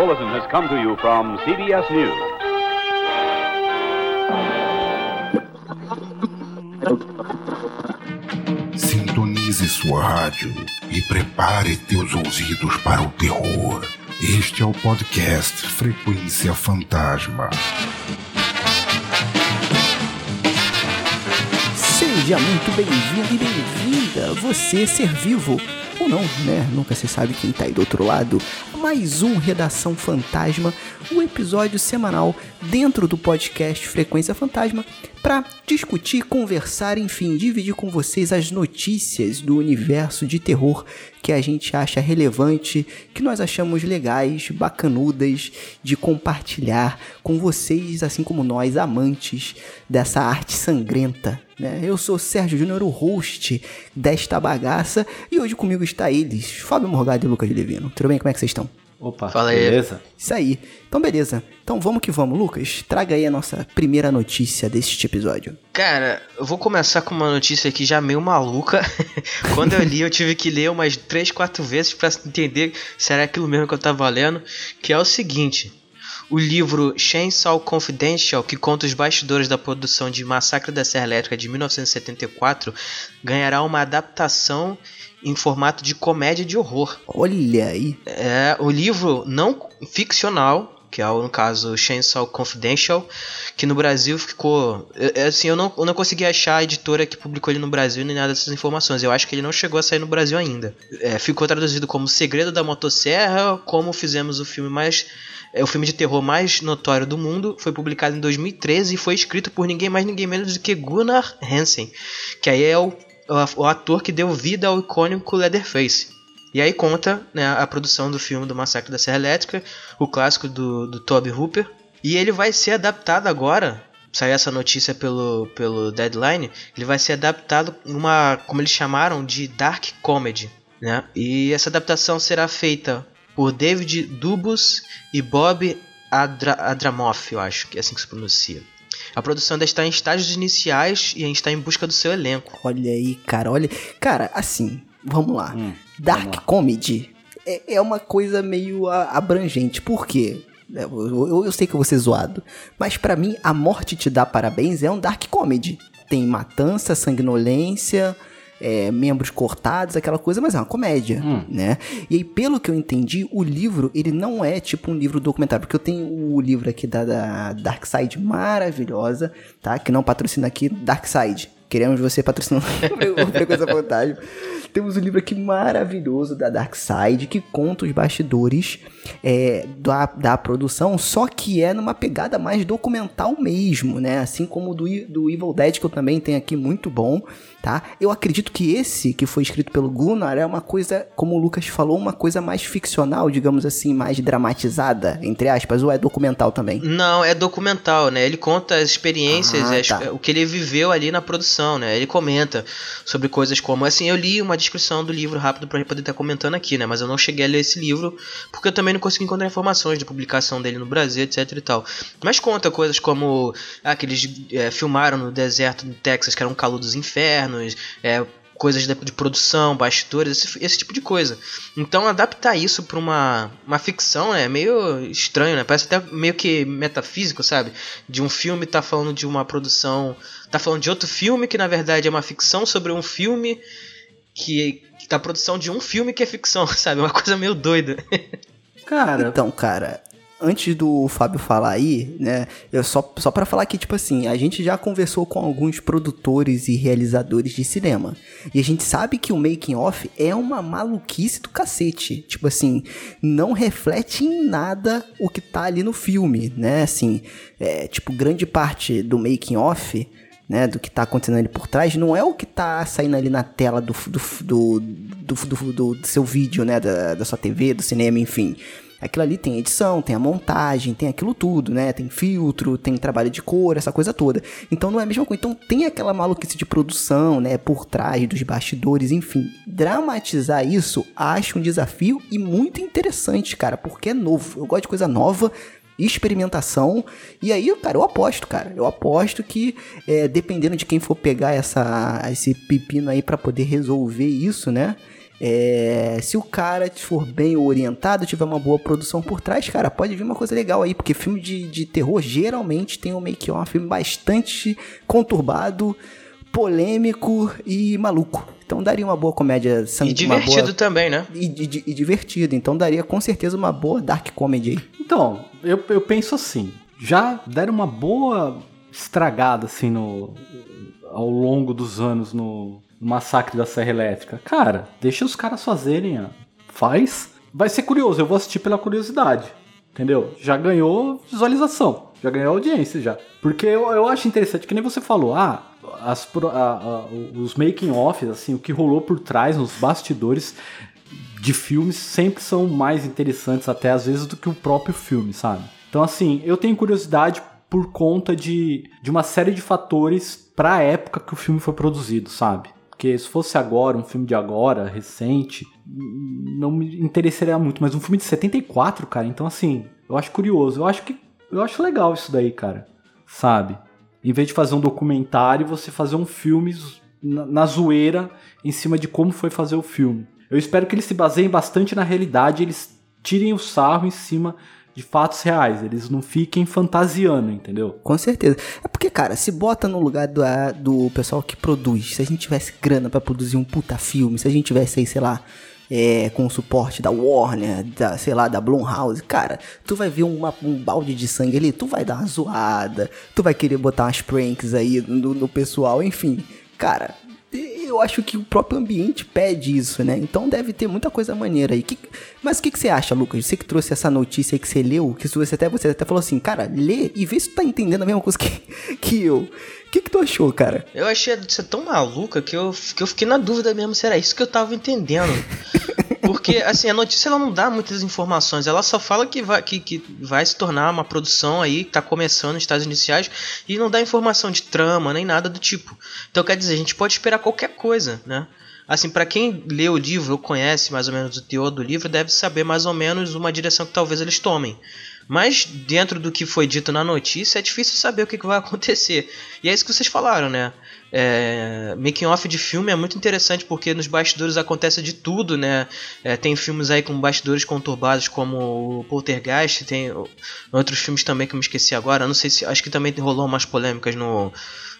bulletin has come to you from CBS News. Sintonize sua rádio e prepare teus ouvidos para o terror. Este é o podcast Frequência Fantasma. Seja muito bem-vindo e bem-vinda, você ser vivo ou não, né? Nunca se sabe quem tá aí do outro lado. Mais um Redação Fantasma, um episódio semanal dentro do podcast Frequência Fantasma para discutir, conversar, enfim, dividir com vocês as notícias do universo de terror que a gente acha relevante, que nós achamos legais, bacanudas de compartilhar com vocês, assim como nós, amantes dessa arte sangrenta. Né? Eu sou Sérgio Júnior, o host desta bagaça, e hoje comigo está eles, Fábio Morgado e Lucas Levino. Tudo bem? Como é que vocês estão? Opa, Fala aí. beleza? Isso aí. Então, beleza. Então, vamos que vamos. Lucas, traga aí a nossa primeira notícia deste episódio. Cara, eu vou começar com uma notícia aqui já meio maluca. Quando eu li, eu tive que ler umas 3, 4 vezes para entender se era aquilo mesmo que eu tava lendo. Que é o seguinte. O livro Chainsaw Confidential, que conta os bastidores da produção de Massacre da Serra Elétrica de 1974, ganhará uma adaptação em formato de comédia de horror. Olha aí. É, o livro não ficcional, que é no caso Chainsaw Confidential, que no Brasil ficou. Assim, eu não, eu não consegui achar a editora que publicou ele no Brasil nem nada dessas informações. Eu acho que ele não chegou a sair no Brasil ainda. É, ficou traduzido como Segredo da Motosserra, como fizemos o filme mais. É o filme de terror mais notório do mundo. Foi publicado em 2013 e foi escrito por ninguém mais ninguém menos do que Gunnar Hansen, que aí é o o ator que deu vida ao icônico Leatherface. E aí conta né, a produção do filme do Massacre da Serra Elétrica, o clássico do, do Toby Hooper. E ele vai ser adaptado agora, saiu essa notícia pelo, pelo Deadline, ele vai ser adaptado numa, como eles chamaram, de Dark Comedy. Né? E essa adaptação será feita por David Dubus e Bob Adra Adramoff, eu acho que é assim que se pronuncia. A produção ainda está em estágios iniciais e a gente está em busca do seu elenco. Olha aí, cara, olha. Cara, assim, vamos lá. Hum, Dark vamos lá. Comedy é, é, uma coisa meio abrangente. Por quê? É, eu, eu, eu sei que eu vou ser zoado. Mas para mim, A Morte Te Dá Parabéns é um Dark Comedy. Tem matança, sanguinolência, é, membros cortados, aquela coisa, mas é uma comédia, hum. né? E aí, pelo que eu entendi, o livro, ele não é tipo um livro documentário, porque eu tenho o livro aqui da, da Dark Side maravilhosa, tá? Que não patrocina aqui, Dark Side. Queremos você patrocinando o Frequência Fantasma. Temos um livro aqui maravilhoso da Dark Side que conta os bastidores é, da, da produção, só que é numa pegada mais documental mesmo, né? Assim como do, do Evil Dead, que eu também tenho aqui, muito bom tá? Eu acredito que esse, que foi escrito pelo Gunnar, é uma coisa, como o Lucas falou, uma coisa mais ficcional, digamos assim, mais dramatizada, entre aspas, ou é documental também? Não, é documental, né? Ele conta as experiências, ah, tá. o que ele viveu ali na produção, né? Ele comenta sobre coisas como, assim, eu li uma descrição do livro rápido para poder estar comentando aqui, né? Mas eu não cheguei a ler esse livro porque eu também não consegui encontrar informações de publicação dele no Brasil, etc e tal. Mas conta coisas como ah, que eles é, filmaram no deserto do Texas, que era um calor dos infernos, é, coisas de, de, produção, bastidores, esse, esse, tipo de coisa. Então adaptar isso para uma, uma ficção é meio estranho, né? Parece até meio que metafísico, sabe? De um filme tá falando de uma produção, tá falando de outro filme que na verdade é uma ficção sobre um filme que da produção de um filme que é ficção, sabe? Uma coisa meio doida. Cara, então, cara, antes do Fábio falar aí, né, eu só, só para falar que, tipo assim, a gente já conversou com alguns produtores e realizadores de cinema. E a gente sabe que o making off é uma maluquice do cacete. Tipo assim, não reflete em nada o que tá ali no filme, né? Assim, é, tipo, grande parte do making off né, do que tá acontecendo ali por trás, não é o que tá saindo ali na tela do, do, do, do, do seu vídeo, né, da, da sua TV, do cinema, enfim. Aquilo ali tem edição, tem a montagem, tem aquilo tudo, né? Tem filtro, tem trabalho de cor, essa coisa toda. Então não é a mesma coisa. Então tem aquela maluquice de produção, né? Por trás dos bastidores, enfim. Dramatizar isso acho um desafio e muito interessante, cara, porque é novo. Eu gosto de coisa nova, experimentação. E aí, cara, eu aposto, cara. Eu aposto que, é, dependendo de quem for pegar essa, esse pepino aí para poder resolver isso, né? É, se o cara for bem orientado, tiver uma boa produção por trás, cara, pode vir uma coisa legal aí, porque filme de, de terror geralmente tem um make-off, um filme bastante conturbado, polêmico e maluco. Então daria uma boa comédia E divertido boa... também, né? E, e, e, divertido. Então daria com certeza uma boa dark comedy aí. Então, eu, eu penso assim. Já deram uma boa estragada assim no ao longo dos anos no, no massacre da Serra Elétrica. Cara, deixa os caras fazerem, ó. faz. Vai ser curioso, eu vou assistir pela curiosidade. Entendeu? Já ganhou visualização, já ganhou audiência já. Porque eu, eu acho interessante, que nem você falou, ah, as, a, a, os making offs, assim, o que rolou por trás, nos bastidores de filmes sempre são mais interessantes até às vezes do que o próprio filme, sabe? Então assim, eu tenho curiosidade por conta de, de uma série de fatores para a época que o filme foi produzido, sabe? Porque se fosse agora, um filme de agora, recente, não me interessaria muito, mas um filme de 74, cara, então assim, eu acho curioso, eu acho que eu acho legal isso daí, cara. Sabe? Em vez de fazer um documentário, você fazer um filme na, na zoeira em cima de como foi fazer o filme. Eu espero que eles se baseiem bastante na realidade, eles tirem o sarro em cima de fatos reais, eles não fiquem fantasiando, entendeu? Com certeza. É porque, cara, se bota no lugar do, do pessoal que produz, se a gente tivesse grana para produzir um puta filme, se a gente tivesse aí, sei lá, é, com o suporte da Warner, da, sei lá, da Blumhouse, cara, tu vai ver uma, um balde de sangue ali, tu vai dar uma zoada, tu vai querer botar umas pranks aí no, no pessoal, enfim. Cara, eu acho que o próprio ambiente pede isso, né? Então deve ter muita coisa maneira aí. Que, mas o que, que, você acha, Lucas? Você que trouxe essa notícia aí que você leu, que você até, você até falou assim, cara, lê e vê se tu tá entendendo a mesma coisa que, que eu. O que, que tu achou, cara? Eu achei você tão maluca que eu, que eu fiquei na dúvida mesmo se era isso que eu tava entendendo. Porque, assim, a notícia ela não dá muitas informações. Ela só fala que vai, que, que vai se tornar uma produção aí, que tá começando em estágios iniciais, e não dá informação de trama, nem nada do tipo. Então, quer dizer, a gente pode esperar qualquer coisa, né? Assim, para quem lê o livro ou conhece mais ou menos o teor do livro, deve saber mais ou menos uma direção que talvez eles tomem. Mas dentro do que foi dito na notícia, é difícil saber o que, vai acontecer. E é isso que vocês falaram, né? É, making off de filme é muito interessante porque nos bastidores acontece de tudo, né? É, tem filmes aí com bastidores conturbados como o Poltergeist, tem outros filmes também que eu me esqueci agora. Não sei se acho que também rolou umas polêmicas no,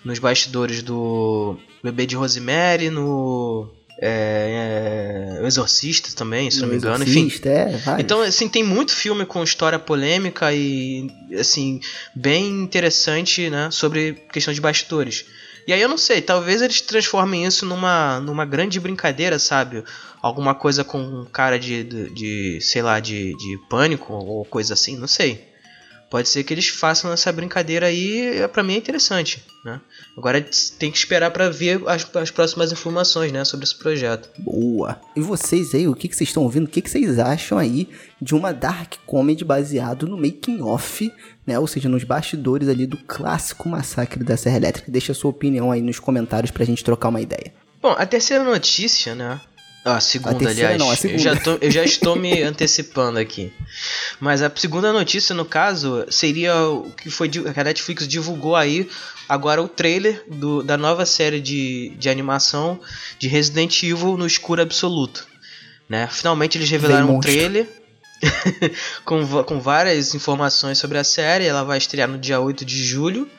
nos bastidores do Bebê de Rosemary, no é, é, o Exorcista também, se não me engano. Enfim. É, então, assim, tem muito filme com história polêmica e, assim, bem interessante, né? Sobre questão de bastidores. E aí eu não sei, talvez eles transformem isso numa, numa grande brincadeira, sabe? Alguma coisa com um cara de, de, de sei lá, de, de pânico ou coisa assim, não sei. Pode ser que eles façam essa brincadeira aí, para mim é interessante, né? Agora tem que esperar para ver as, as, próximas informações, né, sobre esse projeto. Boa. E vocês aí, o que, que vocês estão ouvindo? O que, que vocês acham aí de uma dark comedy baseado no making off, né? Ou seja, nos bastidores ali do clássico massacre da Serra Elétrica. Deixa a sua opinião aí nos comentários pra gente trocar uma ideia. Bom, a terceira notícia, né, a segunda, a terceira, aliás. Não, a segunda. Eu, já tô, eu já estou me antecipando aqui. Mas a segunda notícia, no caso, seria o que foi que a Netflix divulgou aí agora o trailer do, da nova série de, de animação de Resident Evil no escuro absoluto. Né? Finalmente eles revelaram um trailer com, com várias informações sobre a série. Ela vai estrear no dia 8 de julho.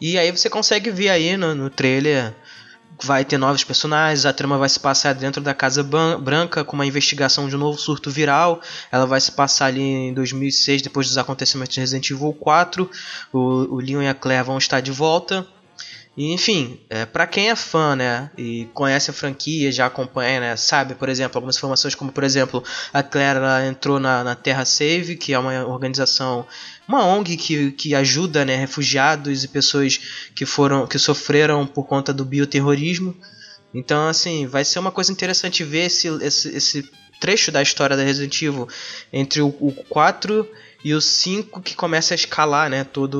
E aí você consegue ver aí no, no trailer vai ter novos personagens, a trama vai se passar dentro da Casa Branca com uma investigação de um novo surto viral. Ela vai se passar ali em 2006, depois dos acontecimentos de Resident Evil 4. O, o Leon e a Claire vão estar de volta. E, enfim, é, para quem é fã, né, e conhece a franquia, já acompanha, né, sabe, por exemplo, algumas informações como, por exemplo, a Claire entrou na, na Terra Save, que é uma organização uma ONG que, que ajuda né, refugiados e pessoas que foram que sofreram por conta do bioterrorismo. Então, assim, vai ser uma coisa interessante ver esse, esse, esse trecho da história da Resident Evil entre o, o 4 e o 5 que começa a escalar, né, toda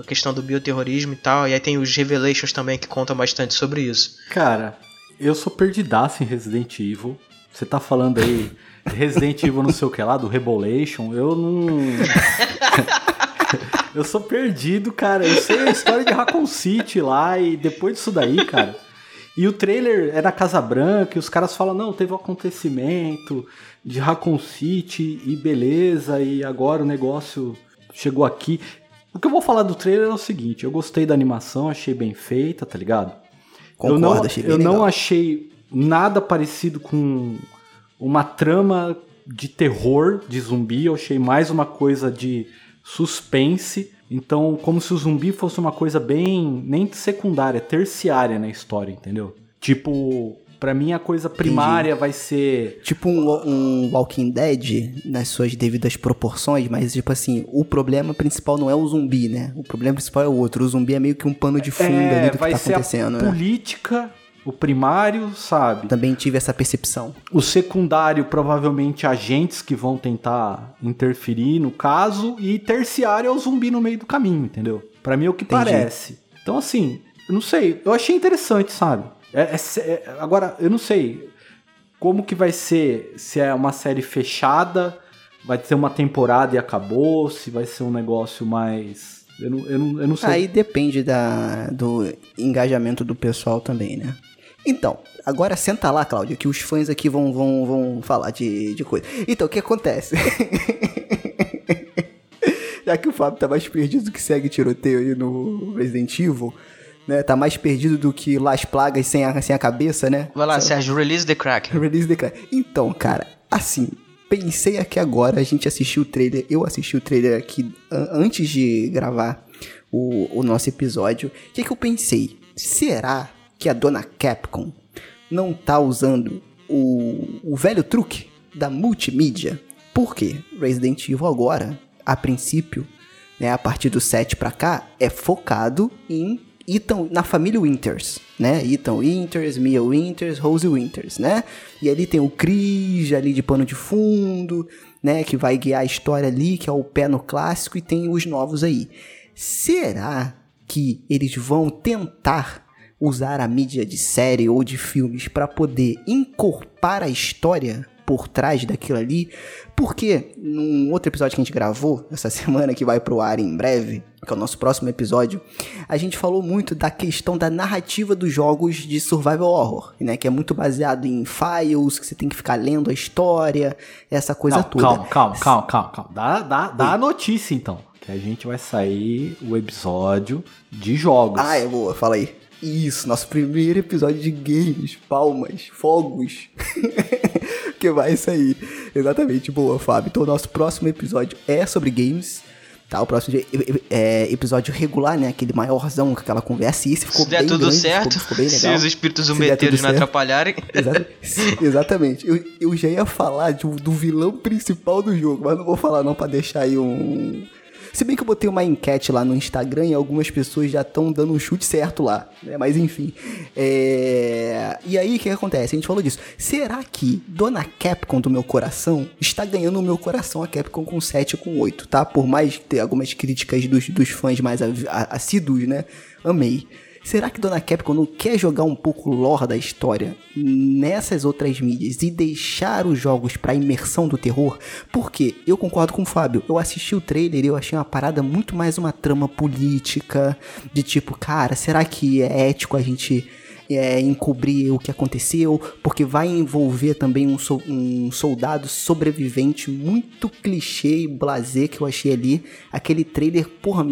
a questão do bioterrorismo e tal. E aí tem os Revelations também que contam bastante sobre isso. Cara, eu sou perdidaço em Resident Evil. Você tá falando aí Resident Evil não sei o que lá, do Rebolation, eu não. eu sou perdido, cara. Eu sei a história de Raccoon City lá e depois disso daí, cara. E o trailer é na Casa Branca, e os caras falam, não, teve um acontecimento de Raccoon City e beleza, e agora o negócio chegou aqui. O que eu vou falar do trailer é o seguinte, eu gostei da animação, achei bem feita, tá ligado? Concordo, eu não, achei bem eu não achei nada parecido com uma trama de terror de zumbi, eu achei mais uma coisa de suspense. Então, como se o zumbi fosse uma coisa bem nem secundária, terciária na história, entendeu? Tipo, pra mim a coisa primária vai ser Tipo um, um Walking Dead nas suas devidas proporções, mas tipo assim, o problema principal não é o zumbi, né? O problema principal é o outro. O zumbi é meio que um pano de fundo é, ali do que tá acontecendo, a né? política, o primário, sabe? Também tive essa percepção. O secundário, provavelmente agentes que vão tentar interferir no caso. E terciário é o zumbi no meio do caminho, entendeu? Pra mim é o que Entendi. parece. Então, assim, eu não sei. Eu achei interessante, sabe? É- é é- agora, eu não sei como que vai ser. Se é uma série fechada, vai ter uma temporada e acabou. Se vai ser um negócio mais. Eu não, eu não, eu não sei. Aí depende da, do engajamento do pessoal também, né? Então, agora senta lá, Cláudio, que os fãs aqui vão, vão, vão falar de, de coisa. Então, o que acontece? Já que o Fábio tá mais perdido que segue tiroteio aí no Resident Evil, né? Tá mais perdido do que Las Plagas sem a, sem a cabeça, né? Vai lá, Só- Sérgio, release the crack. Release the Crack. Então, cara, assim, pensei aqui agora, a gente assistiu o trailer, eu assisti o trailer aqui an- antes de gravar o, o nosso episódio. O que, que eu pensei? Será que a dona Capcom não tá usando o, o velho truque da multimídia? Por quê? Resident Evil agora, a princípio, né, a partir do 7 pra cá, é focado em Ethan, na família Winters, né? Ethan Winters, Mia Winters, Rose Winters, né? E ali tem o Chris ali de pano de fundo, né? Que vai guiar a história ali, que é o pé no clássico, e tem os novos aí. Será que eles vão tentar usar a mídia de série ou de filmes para poder incorporar a história por trás daquilo ali? Porque num outro episódio que a gente gravou essa semana, que vai pro ar em breve, que é o nosso próximo episódio, a gente falou muito da questão da narrativa dos jogos de survival horror, né? Que é muito baseado em files, que você tem que ficar lendo a história, essa coisa Não, toda. Calma, calma, calma, calma, calma. Dá, dá, dá a notícia então. Que a gente vai sair o episódio de jogos. Ah, é boa, fala aí. Isso, nosso primeiro episódio de games, palmas, fogos. que vai sair. Exatamente, boa, Fábio. Então, o nosso próximo episódio é sobre games. Tá, o próximo dia- é, episódio regular, né? Aquele maiorzão com aquela conversa. E esse ficou Se der bem tudo grande, certo, ficou, ficou se os espíritos zumbeteiros não certo. atrapalharem. Exata- Exatamente. Eu, eu já ia falar de do vilão principal do jogo, mas não vou falar não pra deixar aí um. Se bem que eu botei uma enquete lá no Instagram e algumas pessoas já estão dando um chute certo lá, né? Mas enfim. É... E aí, o que, que acontece? A gente falou disso. Será que Dona Capcom do meu coração está ganhando o meu coração a Capcom com 7 e com 8, tá? Por mais ter algumas críticas dos, dos fãs mais assíduos, né? Amei. Será que Dona Capcom não quer jogar um pouco lore da história nessas outras mídias e deixar os jogos pra imersão do terror? Porque eu concordo com o Fábio, eu assisti o trailer e eu achei uma parada muito mais uma trama política, de tipo, cara, será que é ético a gente é, encobrir o que aconteceu, porque vai envolver também um, sol- um soldado sobrevivente muito clichê e blasé que eu achei ali. Aquele trailer, porra,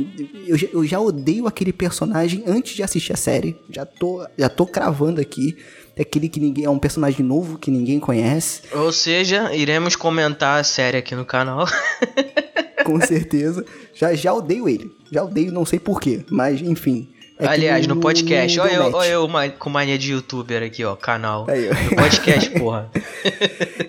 eu, já- eu já odeio aquele personagem antes de assistir a série. Já tô, já tô cravando aqui. É aquele que ninguém é um personagem novo que ninguém conhece, Ou seja, iremos comentar a série aqui no canal. com certeza. Já já odeio ele. Já odeio, não sei porquê, mas enfim. É Aliás, no podcast. Olha eu, olha eu com mania de youtuber aqui, ó, canal. Aí, ó. No podcast, porra.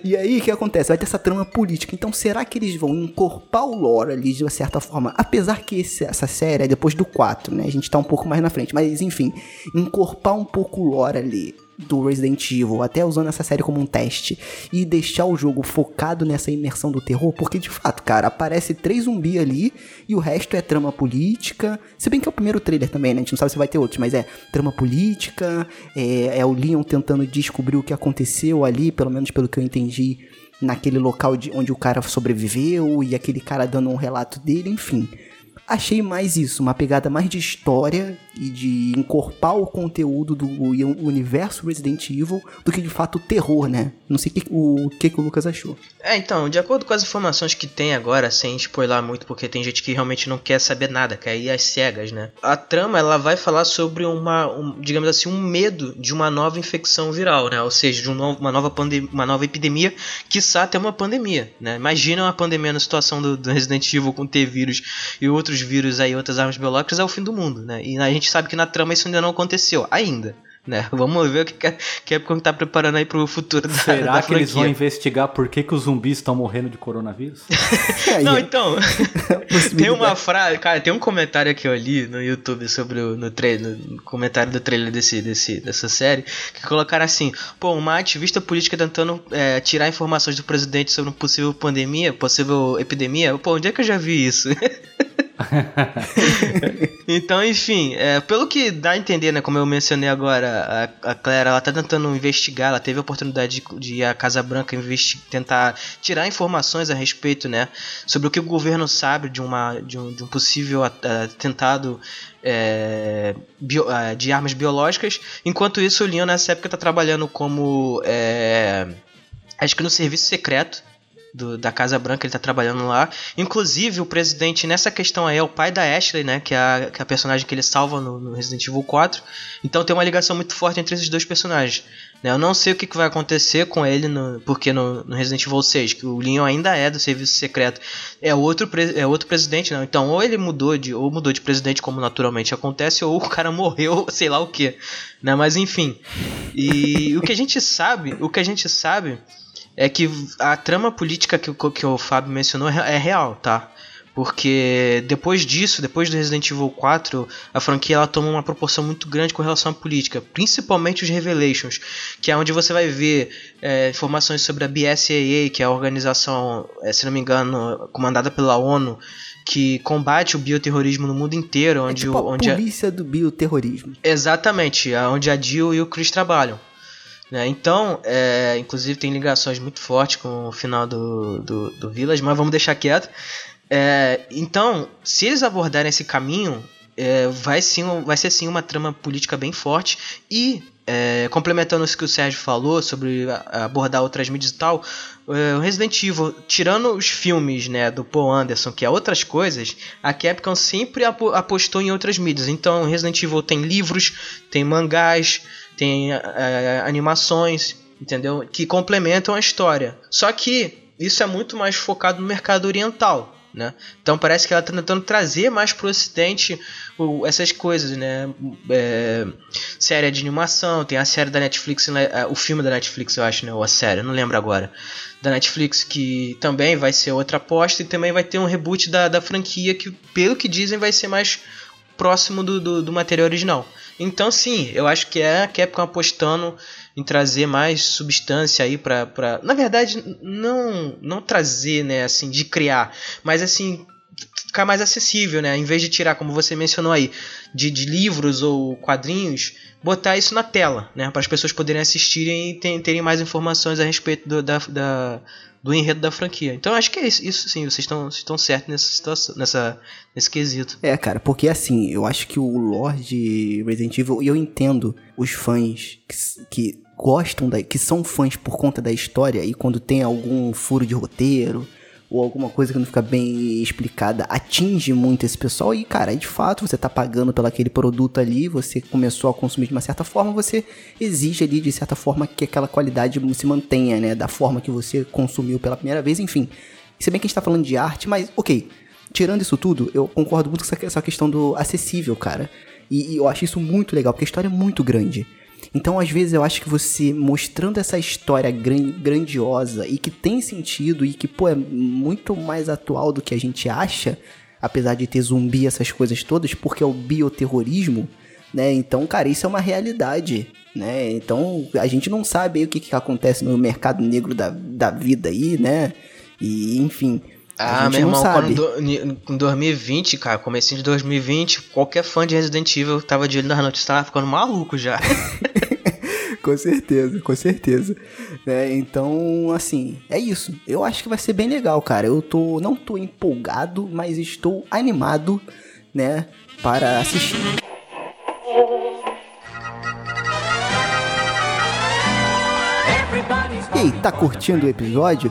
E aí, o que acontece? Vai ter essa trama política. Então, será que eles vão incorporar o lore ali de uma certa forma? Apesar que esse- essa série é depois do 4, né? A gente tá um pouco mais na frente. Mas, enfim, incorporar um pouco o lore ali do Resident Evil, até usando essa série como um teste, e deixar o jogo focado nessa imersão do terror, porque de fato, cara, aparece três zumbi ali e o resto é trama política. Se bem que é o primeiro trailer também, né? A gente não sabe se vai ter outros, mas é trama política, é, é o Leon tentando descobrir o que aconteceu ali, pelo menos pelo que eu entendi, naquele local de, onde o cara sobreviveu e aquele cara dando um relato dele, enfim. Achei mais isso, uma pegada mais de história e de encorpar o conteúdo do universo Resident Evil do que de fato o terror, né? Não sei que, o, que, que o Lucas achou. É, então, de acordo com as informações que tem agora, sem spoiler muito, porque tem gente que realmente não quer saber nada, quer ir às cegas, né? A trama, ela vai falar sobre uma, um, digamos assim, um medo de uma nova infecção viral, né? Ou seja, de um uma, nova uma nova epidemia, quiçá até uma pandemia, né? Imagina uma pandemia na situação do, do Resident Evil com T-vírus e outros vírus aí, outras armas biológicas, é o fim do mundo, né? E a gente sabe que na trama isso ainda não aconteceu, ainda né? Vamos ver o que a Capcom tá preparando aí pro futuro da Será da que eles vão investigar por que, que os zumbis estão morrendo de coronavírus? Não, então. tem uma frase, cara, tem um comentário que eu li no YouTube sobre o no trailer, no comentário do trailer desse, desse, dessa série, que colocaram assim: pô, uma ativista política tentando é, tirar informações do presidente sobre uma possível pandemia, possível epidemia. Pô, onde é que eu já vi isso? então, enfim, é, pelo que dá a entender, né, como eu mencionei agora, a, a Claire ela tá tentando investigar, ela teve a oportunidade de, de ir à Casa Branca tentar tirar informações a respeito, né, sobre o que o governo sabe de, uma, de, um, de um possível atentado é, bio, é, de armas biológicas. Enquanto isso, o Leon nessa época está trabalhando como. É, acho que no serviço secreto do, da Casa Branca, ele tá trabalhando lá. Inclusive, o presidente, nessa questão aí, é o pai da Ashley, né? Que é a, que é a personagem que ele salva no, no, Resident Evil 4. Então tem uma ligação muito forte entre esses dois personagens. Né? Eu não sei o que, que vai acontecer com ele, no, porque no, no, Resident Evil 6, que o Leon ainda é do serviço secreto, é outro, é outro presidente, não. Então, ou ele mudou de, ou mudou de presidente, como naturalmente acontece, ou o cara morreu, sei lá o que. Né? Mas enfim. E o que a gente sabe, o que a gente sabe é que a trama política que, que o Fábio mencionou é, é real, tá? Porque depois disso, depois do Resident Evil 4, a franquia ela toma uma proporção muito grande com relação à política, principalmente os Revelations, que é onde você vai ver é, informações sobre a BSAA, que é a organização, é, se não me engano, comandada pela ONU, que combate o bioterrorismo no mundo inteiro. Onde é tipo o, onde a polícia a... do bioterrorismo. Exatamente, onde a Jill e o Chris trabalham. Né? Então, é, inclusive tem ligações muito fortes com o final do, do, do Village, mas vamos deixar quieto. É, então, se eles abordarem esse caminho, é, vai, sim, vai ser sim uma trama política bem forte e é, complementando isso que o Sérgio falou sobre abordar outras mídias e tal, é, o Resident Evil, tirando os filmes né, do Paul Anderson, que é outras coisas, a Capcom sempre apostou em outras mídias. Então, Resident Evil tem livros, tem mangás, tem é, animações, entendeu? Que complementam a história. Só que isso é muito mais focado no mercado oriental. Né? Então parece que ela está tentando trazer mais para o ocidente essas coisas, né? É, série de animação, tem a série da Netflix, né? o filme da Netflix, eu acho, né? Ou a série, não lembro agora. Da Netflix, que também vai ser outra aposta, e também vai ter um reboot da, da franquia, que pelo que dizem vai ser mais próximo do, do, do material original. Então, sim, eu acho que é a Capcom apostando em trazer mais substância aí pra, pra. Na verdade, não não trazer, né, assim, de criar, mas assim, ficar mais acessível, né? Em vez de tirar, como você mencionou aí, de, de livros ou quadrinhos, botar isso na tela, né? Para as pessoas poderem assistirem e terem mais informações a respeito do, da, da, do enredo da franquia. Então acho que é isso, isso sim, vocês estão, estão certos nessa situação, nessa, nesse quesito. É, cara, porque assim, eu acho que o Lord Resident Evil, e eu entendo os fãs que, que gostam da. que são fãs por conta da história e quando tem algum furo de roteiro ou alguma coisa que não fica bem explicada atinge muito esse pessoal e, cara, de fato, você tá pagando pelo aquele produto ali, você começou a consumir de uma certa forma, você exige ali de certa forma que aquela qualidade se mantenha, né, da forma que você consumiu pela primeira vez, enfim. Se bem que a gente tá falando de arte, mas ok, tirando isso tudo, eu concordo muito com essa questão do acessível, cara. E, e eu acho isso muito legal, porque a história é muito grande. Então, às vezes, eu acho que você mostrando essa história grandiosa e que tem sentido e que, pô, é muito mais atual do que a gente acha, apesar de ter zumbi, essas coisas todas, porque é o bioterrorismo, né? Então, cara, isso é uma realidade, né? Então, a gente não sabe o que, que acontece no mercado negro da, da vida aí, né? E, enfim, ah, meu irmão, quando em 2020, cara, comecinho de 2020, qualquer fã de Resident Evil tava de olho nas notícias, tava ficando maluco já. com certeza, com certeza. É, então, assim, é isso. Eu acho que vai ser bem legal, cara. Eu tô, não tô empolgado, mas estou animado, né, para assistir. E aí, tá curtindo o episódio?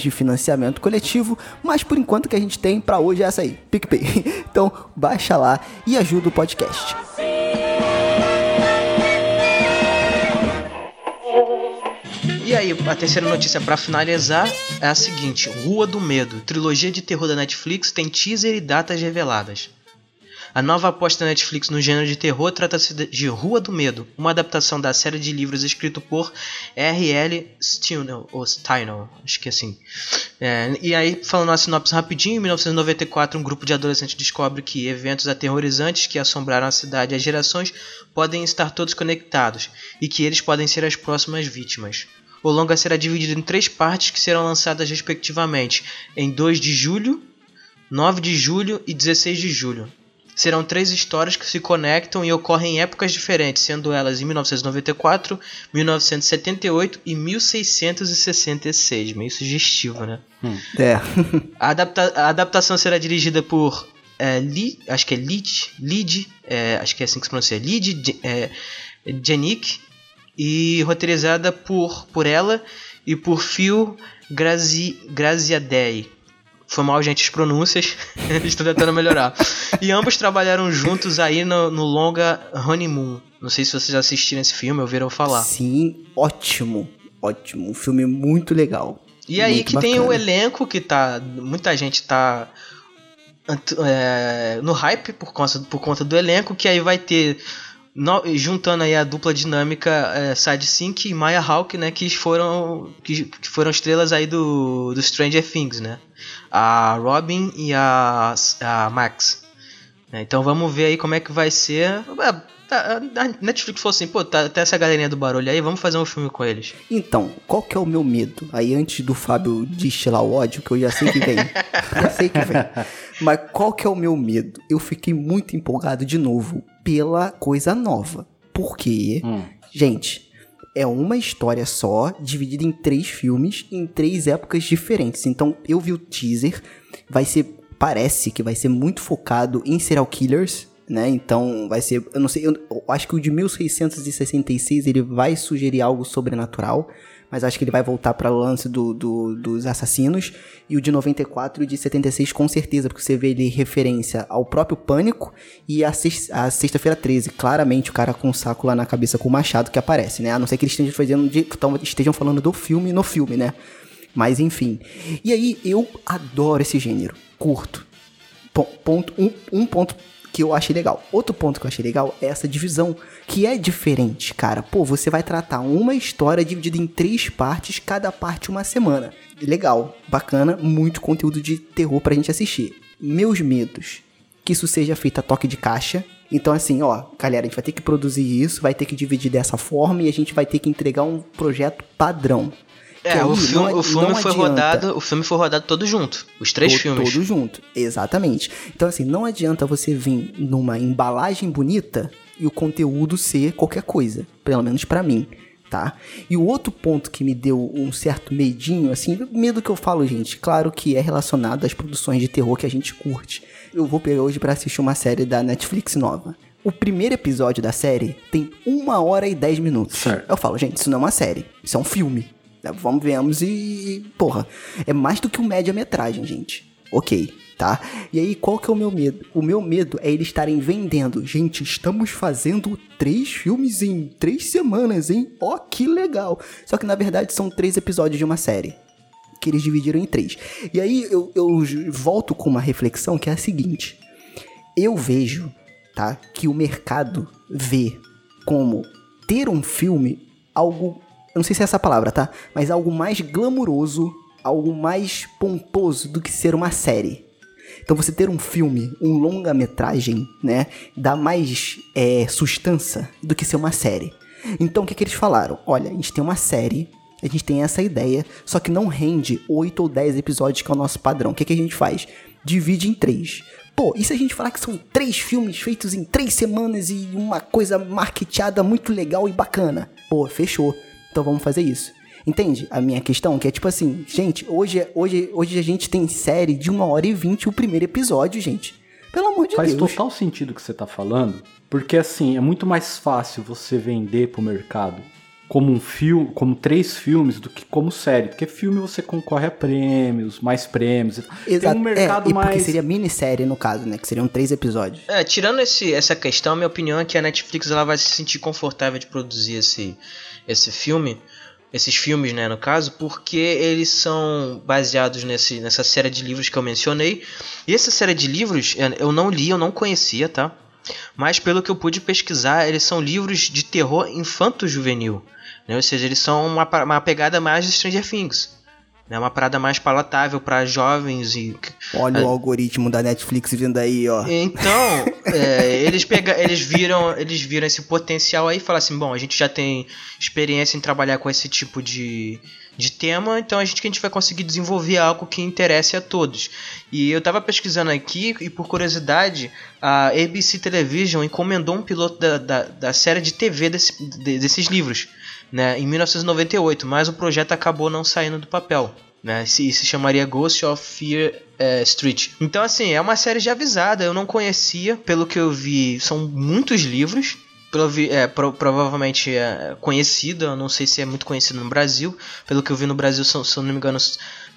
de financiamento coletivo, mas por enquanto que a gente tem para hoje é essa aí, PicPay. Então, baixa lá e ajuda o podcast. E aí, a terceira notícia para finalizar é a seguinte: Rua do Medo, trilogia de terror da Netflix, tem teaser e datas reveladas. A nova aposta Netflix no gênero de terror trata-se de Rua do Medo, uma adaptação da série de livros escrito por R.L. Steinel, ou acho que é assim. É, e aí, falando a sinopse rapidinho, em 1994, um grupo de adolescentes descobre que eventos aterrorizantes que assombraram a cidade há gerações podem estar todos conectados, e que eles podem ser as próximas vítimas. O longa será dividido em três partes que serão lançadas respectivamente em 2 de julho, 9 de julho e 16 de julho. Serão três histórias que se conectam e ocorrem em épocas diferentes, sendo elas em 1994, 1978 e 1666. Meio sugestivo, né? É. A, adapta- a adaptação será dirigida por é, Lee, acho que é Lid, Lid, é, acho que é assim que se pronuncia, Lid é, Janik, e roteirizada por, por ela e por Phil Grazi, Graziadei. Foi mal, gente, as pronúncias. Estou tentando melhorar. E ambos trabalharam juntos aí no, no longa Honeymoon. Não sei se vocês assistiram esse filme ou ouviram falar. Sim, ótimo. Ótimo. Um filme muito legal. E aí Muito que tem o bacana. elenco que tá. Muita gente tá é, no hype por conta, por conta do elenco, que aí vai ter. No- juntando aí a dupla dinâmica é, Side Sync e Maya Hawke, né? Que foram. Que, que foram estrelas aí do, do Stranger Things, né? A Robin e a, a Max. né, Então vamos ver aí como é que vai ser. É, tá, A Netflix falou assim, pô, tá, tem essa galerinha do barulho aí, vamos fazer um filme com eles. Então, qual que é o meu medo? Aí antes do Fábio destilar o ódio, que eu já sei que vem. já sei que vem. Mas qual que é o meu medo? Eu fiquei muito empolgado de novo pela coisa nova. Por quê? Hum. Gente, é uma história só, dividida em três filmes, em três épocas diferentes. Então, eu vi o teaser, vai ser, parece que vai ser muito focado em serial killers, né? Então, vai ser, eu não sei, eu, acho que o de 1666 ele vai sugerir algo sobrenatural, mas acho que ele vai voltar para o lance do, do- dos assassinos. E o de 94 e o de 76 com certeza, porque você vê ele referência ao próprio Pânico e a, sex- a Sexta-feira 13. Claramente o cara com um saco lá na cabeça com o machado que aparece, né? A não ser que eles estejam fazendo de, estejam falando do filme no filme, né? Mas enfim. E aí, eu adoro esse gênero. Curto. Po- ponto, um, um ponto que eu achei legal. Outro ponto que eu achei legal é essa divisão, que é diferente, cara. Pô, você vai tratar uma história dividida em três partes, cada parte uma semana. Legal, bacana, muito conteúdo de terror pra gente assistir. Meus medos, que isso seja feito a toque de caixa. Então, assim, ó, galera, a gente vai ter que produzir isso, vai ter que dividir dessa forma e a gente vai ter que entregar um projeto padrão. É, o filme, não- o filme foi adianta- rodado, o filme foi rodado todo junto, os três To- filmes. Todo junto, exatamente. Então, assim, não adianta você vir numa embalagem bonita e o conteúdo ser qualquer coisa. Pelo menos pra mim, tá? E o outro ponto que me deu um certo medinho, assim, medo que eu falo, gente, claro que é relacionado às produções de terror que a gente curte. Eu vou pegar hoje pra assistir uma série da Netflix nova. O primeiro episódio da série tem uma hora e dez minutos. Certo. Eu falo, gente, isso não é uma série, isso é um filme. Vamos, vemos e. Porra, é mais do que um média-metragem, gente. Ok, tá? E aí, qual que é o meu medo? O meu medo é eles estarem vendendo. Gente, estamos fazendo três filmes em três semanas, hein? Ó, que legal! Só que na verdade são três episódios de uma série. Que eles dividiram em três. E aí eu, eu volto com uma reflexão que é a seguinte. Eu vejo, tá? Que o mercado vê como ter um filme algo. Eu não sei se é essa palavra, tá? Mas algo mais glamuroso, algo mais pomposo do que ser uma série. Então você ter um filme, um longa-metragem, né? Dá mais é, sustância do que ser uma série. Então o que, que eles falaram? Olha, a gente tem uma série A gente tem essa ideia, só que não rende 8 ou 10 episódios, que é o nosso padrão. O que, que a gente faz? Divide em três. Pô, e se a gente falar que são três filmes feitos em três semanas e uma coisa marketeada muito legal e bacana? Pô, fechou. Então vamos fazer isso. Entende a minha questão? Que é tipo assim, gente, hoje, hoje, hoje a gente tem série de uma hora e vinte o primeiro episódio, gente. Pelo amor de Faz Deus. total sentido o que você tá falando, porque assim, é muito mais fácil você vender pro mercado como um filme, como três filmes do que como série, porque filme você concorre a prêmios, mais prêmios. Tem Exato. um mercado é, e porque mais seria minissérie no caso, né? Que seriam três episódios. É, tirando esse, essa questão, minha opinião é que a Netflix ela vai se sentir confortável de produzir esse, esse filme, esses filmes, né, no caso, porque eles são baseados nesse, nessa série de livros que eu mencionei. E essa série de livros é, eu não li, eu não conhecia, tá? Mas pelo que eu pude pesquisar, eles são livros de terror infanto-juvenil. Né? Ou seja, eles são uma, uma pegada mais de Stranger Things. Né? Uma parada mais palatável para jovens e Olha É. o algoritmo da Netflix vindo aí, ó. então, é, eles, pega, eles, viram, eles viram esse potencial aí e falaram assim, bom, a gente já tem experiência em trabalhar com esse tipo de, de tema, então a gente, que a gente vai conseguir desenvolver algo que interesse a todos. E eu tava pesquisando aqui e por curiosidade, a ABC Television encomendou um piloto da, da, da série de TV desse, de- desses livros, né, em 1998, mas o projeto acabou não saindo do papel. Né, se, se chamaria Ghost of Fear eh, Street. Então, assim, é uma série já avisada. Eu não conhecia, pelo que eu vi, são muitos livros. Pelo vi- é, pro- provavelmente é conhecida, eu não sei se é muito conhecido no Brasil. Pelo que eu vi no Brasil, são- se eu não me engano,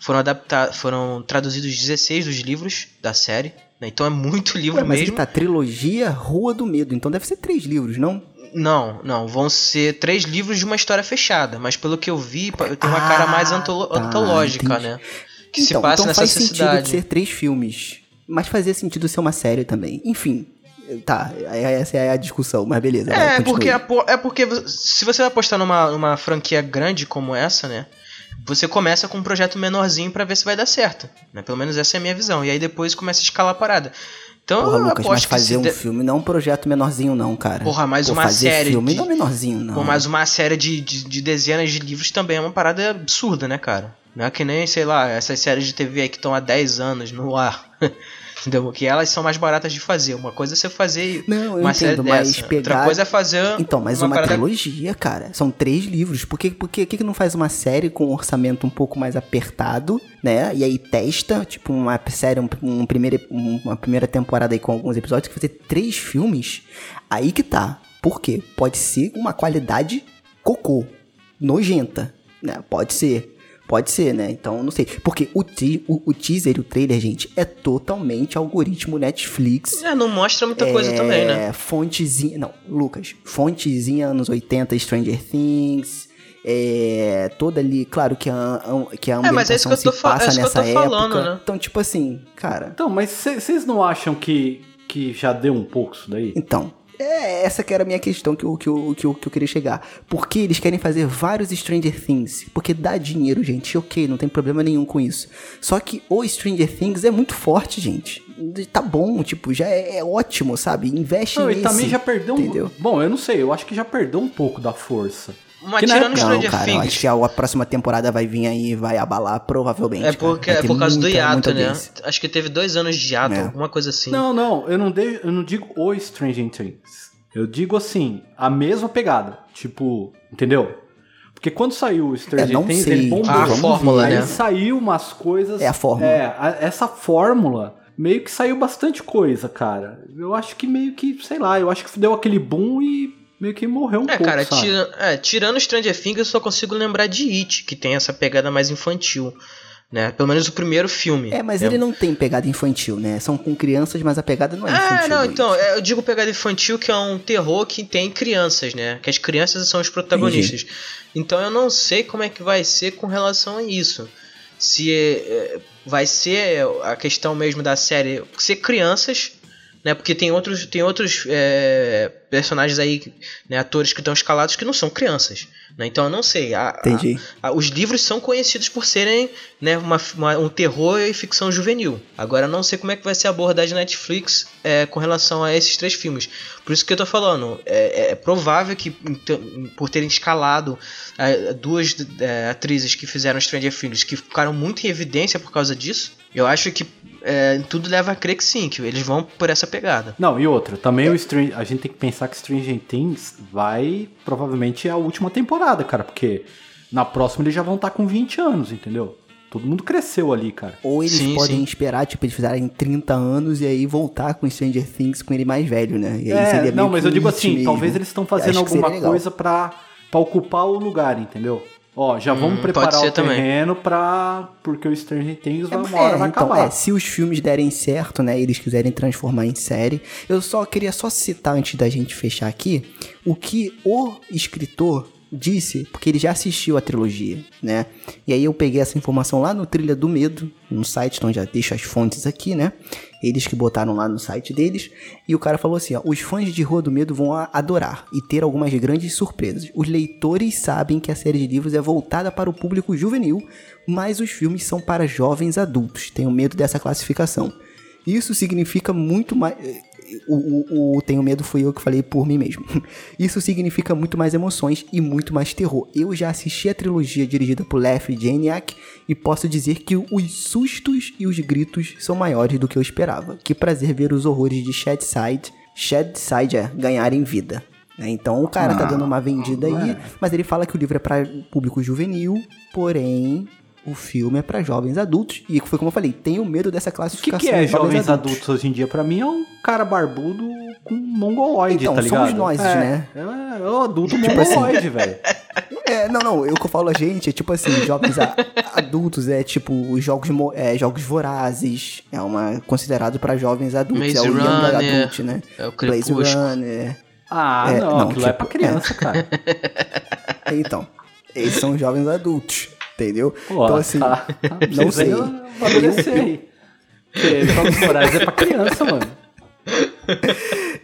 foram adaptados, foram traduzidos 16 dos livros da série. né, Então é muito livro Ué, mas mesmo. aqui tá trilogia Rua do Medo, então deve ser três livros, não? Não, não, vão ser três livros de uma história fechada, mas pelo que eu vi, tem uma cara mais Ah, antolo- tá, antológica, entendi. né? Que se então, passa então nessa faz sentido de cidade. ser três filmes. Mas fazia sentido ser uma série também. Enfim, tá, essa é a discussão, mas beleza. É, continue. porque, é porque se você vai apostar numa, numa franquia grande como essa, né? Você começa com um projeto menorzinho pra ver se vai dar certo. Né? Pelo menos essa é a minha visão. E aí depois começa a escalar a parada. Então Porra, eu Lucas, mas fazer um de- filme não é um projeto menorzinho, não, cara. Porra, mas Pô, uma fazer série filme de- não é menorzinho, não. Pô, mas uma série de, de, de dezenas de livros também é uma parada absurda, né, cara? Não é que nem, sei lá, essas séries de TV aí que estão há 10 anos no ar. Entendeu? Que elas são mais baratas de fazer. Uma coisa é você fazer Não, eu uma série entendo, mas dessa. pegar- Outra coisa é fazer Então, mas uma, parada trilogia, cara. São três livros. Por que, por que, que não faz uma série com um orçamento um pouco mais apertado, né? E aí testa, tipo, uma série, um, um primeiro, um- uma primeira temporada aí com alguns episódios, que fazer três filmes, aí que tá. Por quê? Pode ser uma qualidade cocô, nojenta, né? Pode ser. Pode ser, né? Então, não sei. Porque o, te- o, o teaser e o trailer, gente, é totalmente algoritmo Netflix. É, não mostra muita coisa É, também, né? Fontezinha. Não, Lucas. Fontezinha anos 80, Stranger Things. É, toda ali, claro que a, a- que a É, mas é isso ambientação que eu tô se fa- passa é isso que eu nessa tô falando, época. né? Então, tipo assim, cara. Então, mas vocês não acham que, que já deu um pouco isso daí? Então, é essa que era a minha questão que eu, que, eu, que, eu, que eu queria chegar. Por que eles querem fazer vários Stranger Things? Porque dá dinheiro, gente. Ok, não tem problema nenhum com isso. Só que o Stranger Things é muito forte, gente. Tá bom, tipo, já é, é ótimo, sabe? Investe Não, nesse. e também já perdeu entendeu? um. Bom, eu não sei, eu acho que já perdeu um pouco da força. Que na tirando Não, Stranger cara, eu Things. acho que a, a próxima temporada vai vir aí e vai abalar provavelmente. É porque é por causa do muita, hiato, muita né? audiência. Acho que teve dois anos de hiato, É. alguma coisa assim. Não, não, eu não, de, eu não digo o Stranger Things. Eu digo assim, a mesma pegada. Tipo, entendeu? Porque quando saiu o Stranger É, não Things, sei. ele bombou. A Vamos fórmula, ver. Aí né? saiu umas coisas. É a fórmula. É, a- essa fórmula meio que saiu bastante coisa, cara. Eu acho que meio que, sei lá, eu acho que deu aquele boom e meio que morreu um É, pouco, cara, sabe? tira- é, tirando Stranger Things, eu só consigo lembrar de It, que tem essa pegada mais infantil. Né? Pelo menos o primeiro filme. É, mas né? ele não tem pegada infantil, né? São com crianças, mas a pegada não é É, infantil. não, Luiz. então, é, eu digo pegada infantil que é um terror que tem crianças, né? Que as crianças são os protagonistas. Então eu não sei como é que vai ser com relação a isso. Se é, é, vai ser a questão mesmo da série ser crianças, né? Porque tem outros, tem outros é, personagens aí, né, atores que estão escalados que não são crianças. Né? Então eu não sei. A, Entendi. a- a- os livros são conhecidos por serem né, uma, uma- um terror e ficção juvenil. Agora eu não sei como é que vai ser a abordagem da Netflix é, com relação a esses três filmes. Por isso que eu tô falando, é, é provável que por terem escalado é, duas é, atrizes que fizeram Stranger Things que ficaram muito em evidência por causa disso, eu acho que é, tudo leva a crer que sim, que eles vão por essa pegada. Não, e outra, também o Stran- a gente tem que pensar que Stranger Things vai provavelmente é a última temporada, cara, porque na próxima eles já vão estar com 20 anos, entendeu? Todo mundo cresceu ali, cara. Ou eles Sim, podem sim. esperar, tipo, eles fizerem 30 anos e aí voltar com Stranger Things com ele mais velho, né? E aí É, seria não, mas eu digo assim, mesmo. talvez eles estão fazendo alguma coisa pra ocupar o lugar, entendeu? Ó, já vamos Hum, preparar pode ser o também. terreno pra. Porque o Stranger Things vai, É, uma hora é, vai então, acabar. é, se os filmes derem certo, né, eles quiserem transformar em série, eu só queria só citar antes da gente fechar aqui o que o escritor disse, porque ele já assistiu a trilogia, né? E aí eu peguei essa informação lá no Trilha do Medo, no site, então já deixo as fontes aqui, né? Eles que botaram lá no site deles, e o cara falou assim, ó, os fãs de Rua do Medo vão adorar e ter algumas grandes surpresas. Os leitores sabem que a série de livros é voltada para o público juvenil, mas os filmes são para jovens adultos. Tenho medo dessa classificação. Isso significa muito mais. O, o, o Tenho Medo fui eu que falei por mim mesmo. Isso significa muito mais emoções e muito mais terror. Eu já assisti a trilogia dirigida por Lef Janiak e posso dizer que os sustos e os gritos são maiores do que eu esperava. Que prazer ver os horrores de Shadside, Shadside é, ganharem vida. né? Então o cara tá dando uma vendida aí, mas ele fala que o livro é para público juvenil, porém o filme é para jovens adultos. E foi como eu falei, tenho medo dessa O que, classificação. que é jovens adultos hoje em dia? Pra mim é um cara barbudo com mongoloide, Então, tá ligado? somos nós, é, né? É, é o adulto Tipo assim. mongoloide, velho. É, não, não, eu que eu falo a gente, é tipo assim, jovens a- adultos, é tipo os jogos, mo- é, jogos vorazes, é uma considerado para jovens adultos, Maze é o Young Runner, Adult, né? é o Blaze. Runner. Ah, É, não, não, aquilo é tipo, pra criança, cara. Então, esses são jovens adultos, entendeu? Pô, então assim, tá, tá, não sei. amadurecer aí. Porque Jogos Vorazes é pra criança, mano.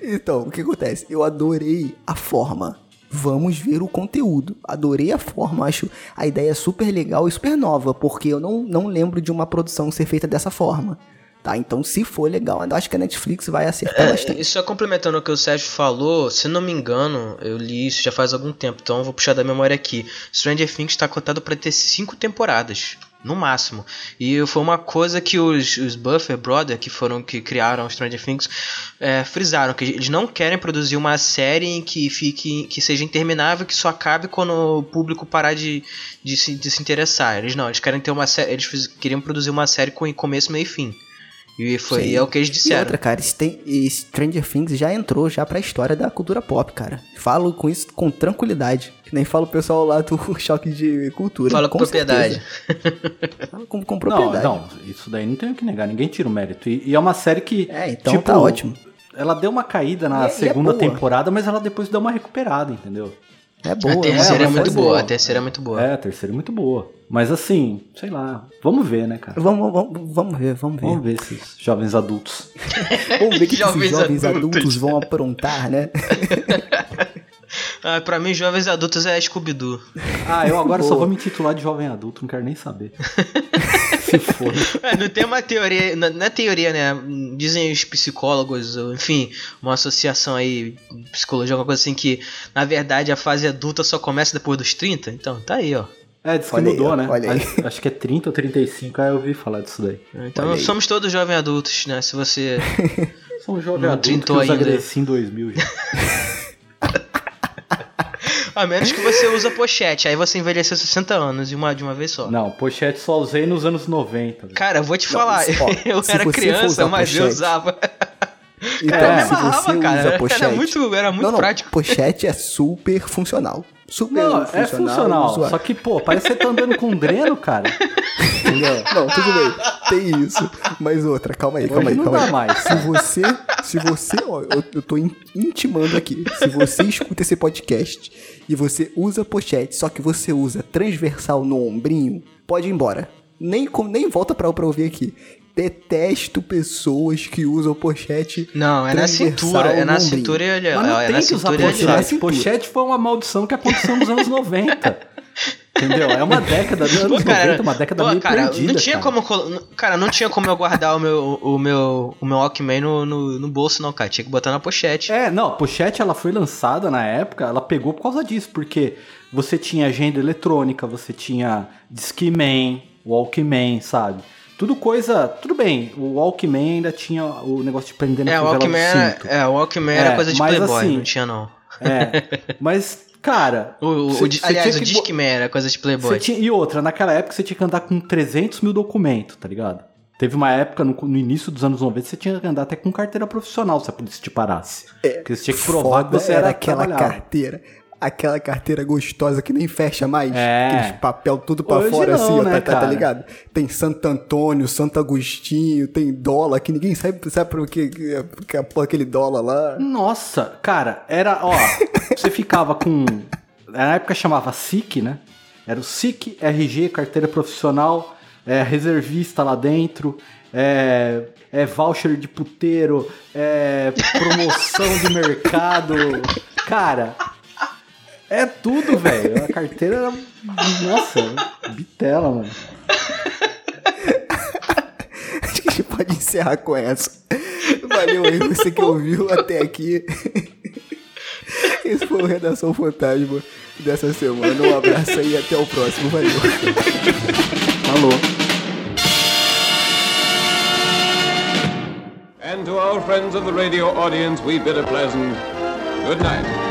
Então, o que acontece? Eu adorei a forma. Vamos ver o conteúdo. Adorei a forma, acho a ideia super legal e super nova, porque eu não, não lembro de uma produção ser feita dessa forma. Tá? Então, se for legal, eu acho que a Netflix vai acertar É, bastante. e só complementando o que o Sérgio falou, se não me engano, eu li isso já faz algum tempo, então vou puxar da memória aqui. Stranger Things está cotado para ter cinco temporadas, no máximo. E foi uma coisa que os, os Buffer Brothers, que foram que criaram Stranger Things, é, frisaram, que eles não querem produzir uma série em que fique que seja interminável, que só acabe quando o público parar de, de, se, de se interessar. Eles não, eles querem ter uma série, eles queriam produzir uma série com começo, meio e fim. E foi Sim. é o que eles E disseram. outra, cara, e Stranger Things já entrou já pra história da cultura pop, cara. Falo com isso com tranquilidade. Que nem falo o pessoal lá do choque de cultura. Fala com, propriedade. Falo com, com Não, propriedade. não, isso daí não tem o que negar, ninguém tira o mérito. E, e é uma série que. É, então tá ótimo. Ela deu uma caída na E é- e é segunda boa. temporada, mas ela depois deu uma recuperada, entendeu? É boa. A terceira é, mas muito é boa, boa. a terceira é muito boa. É, a terceira é muito boa. Mas assim, sei lá, vamos ver, né, cara? Vamos, vamos, vamos ver, vamos ver. Vamos ver esses jovens adultos. Vamos ver o que, que Jovens esses jovens adultos. adultos. vão aprontar, né? Ah, pra mim, jovens adultos é Scooby-Doo. Ah, eu agora só Boa. vou me titular de jovem adulto, não quero nem saber. Se for. É, não tem uma teoria, não não é teoria, né? Dizem os psicólogos, ou, enfim, uma associação aí, psicologia, alguma coisa assim, que na verdade a fase adulta só começa depois dos 30. Então, tá aí, ó. É, diz que Olha aí, mudou, ó, né? olha aí. Acho- Acho que é 30 ou 35, aí eu ouvi falar disso daí. Então, Olha aí. somos todos jovens adultos, né? Se você. Sou um jovem Não adulto que ainda. Grecia em 2000 já. A menos que você usa pochete, aí você envelheceu 60 anos de uma, de uma vez só. Não, pochete só usei nos anos 90. velho. Cara, eu vou te falar, Ó, eu se era criança, mas eu pochete- usava. Então, eu me amarrava, cara. usa Era pochete... muito, era muito não, não, prático. pochete é super funcional. Super Não, funcional. é funcional. Só que, pô, parece que você tá andando com um dreno, cara. Entendeu? Não, tudo bem, tem isso. Mas outra, calma aí, calma Hoje aí, não calma dá aí. mais. Se você, se você, ó, eu, eu tô in- intimando aqui. Se você escuta esse podcast e você usa pochete, só que você usa transversal no ombrinho, pode ir embora. Nem, com- nem volta pra, pra ouvir aqui. Detesto pessoas que usam pochete. Não, é na cintura. É na cintura e olha. Mas não é tem na que usar cintura pochete. Pochete foi uma maldição que aconteceu nos anos 90. Entendeu? É uma década, dos anos Pô, cara, 90, uma década pô, meio cara, perdida. não tinha cara. como cara, não tinha como eu guardar o meu o meu o meu Walkman no, no, no bolso não, cara. Tinha que botar na pochete. É, não, a pochete ela foi lançada na época, ela pegou por causa disso, porque você tinha agenda eletrônica, você tinha Discman, Walkman, sabe? Tudo coisa. Tudo bem, o Walkman ainda tinha o negócio de prender na É, o fivela do Walkman era, cinto. é, o Walkman É, era coisa de mas playboy, assim, não tinha não. É, mas, cara. O, o- você- o aliás, tinha o Discman era coisa de playboy. tinha- e outra, naquela época você tinha que andar com 300 mil documentos, tá ligado? Teve uma época, no, no início dos anos 90, você tinha que andar até com carteira profissional se a polícia te parasse. Porque você tinha que provar que você era, aquela trabalhava. carteira. Aquela carteira gostosa que nem fecha mais. É. Aqueles papel tudo pra Hoje fora não, assim, ó, né, tá, tá- tá cara? ligado? Tem Santo Antônio, Santo Agostinho, tem dólar, que ninguém sabe, sabe por que, que, é aquele dólar lá. Nossa, cara, era, ó, você ficava com. Na época chamava SIC, né? Era o SIC, RG, carteira profissional, é, reservista lá dentro, é, é voucher de puteiro, é promoção de mercado. Cara, é tudo, velho. A carteira era. Nossa, bitela, mano. Acho que a gente pode encerrar com essa. Valeu aí você que ouviu até aqui. Esse foi o Redação Fantasma dessa semana. Um abraço aí e até o próximo. Valeu. Falou. And to our friends of the radio audience, we bid a pleasant good night.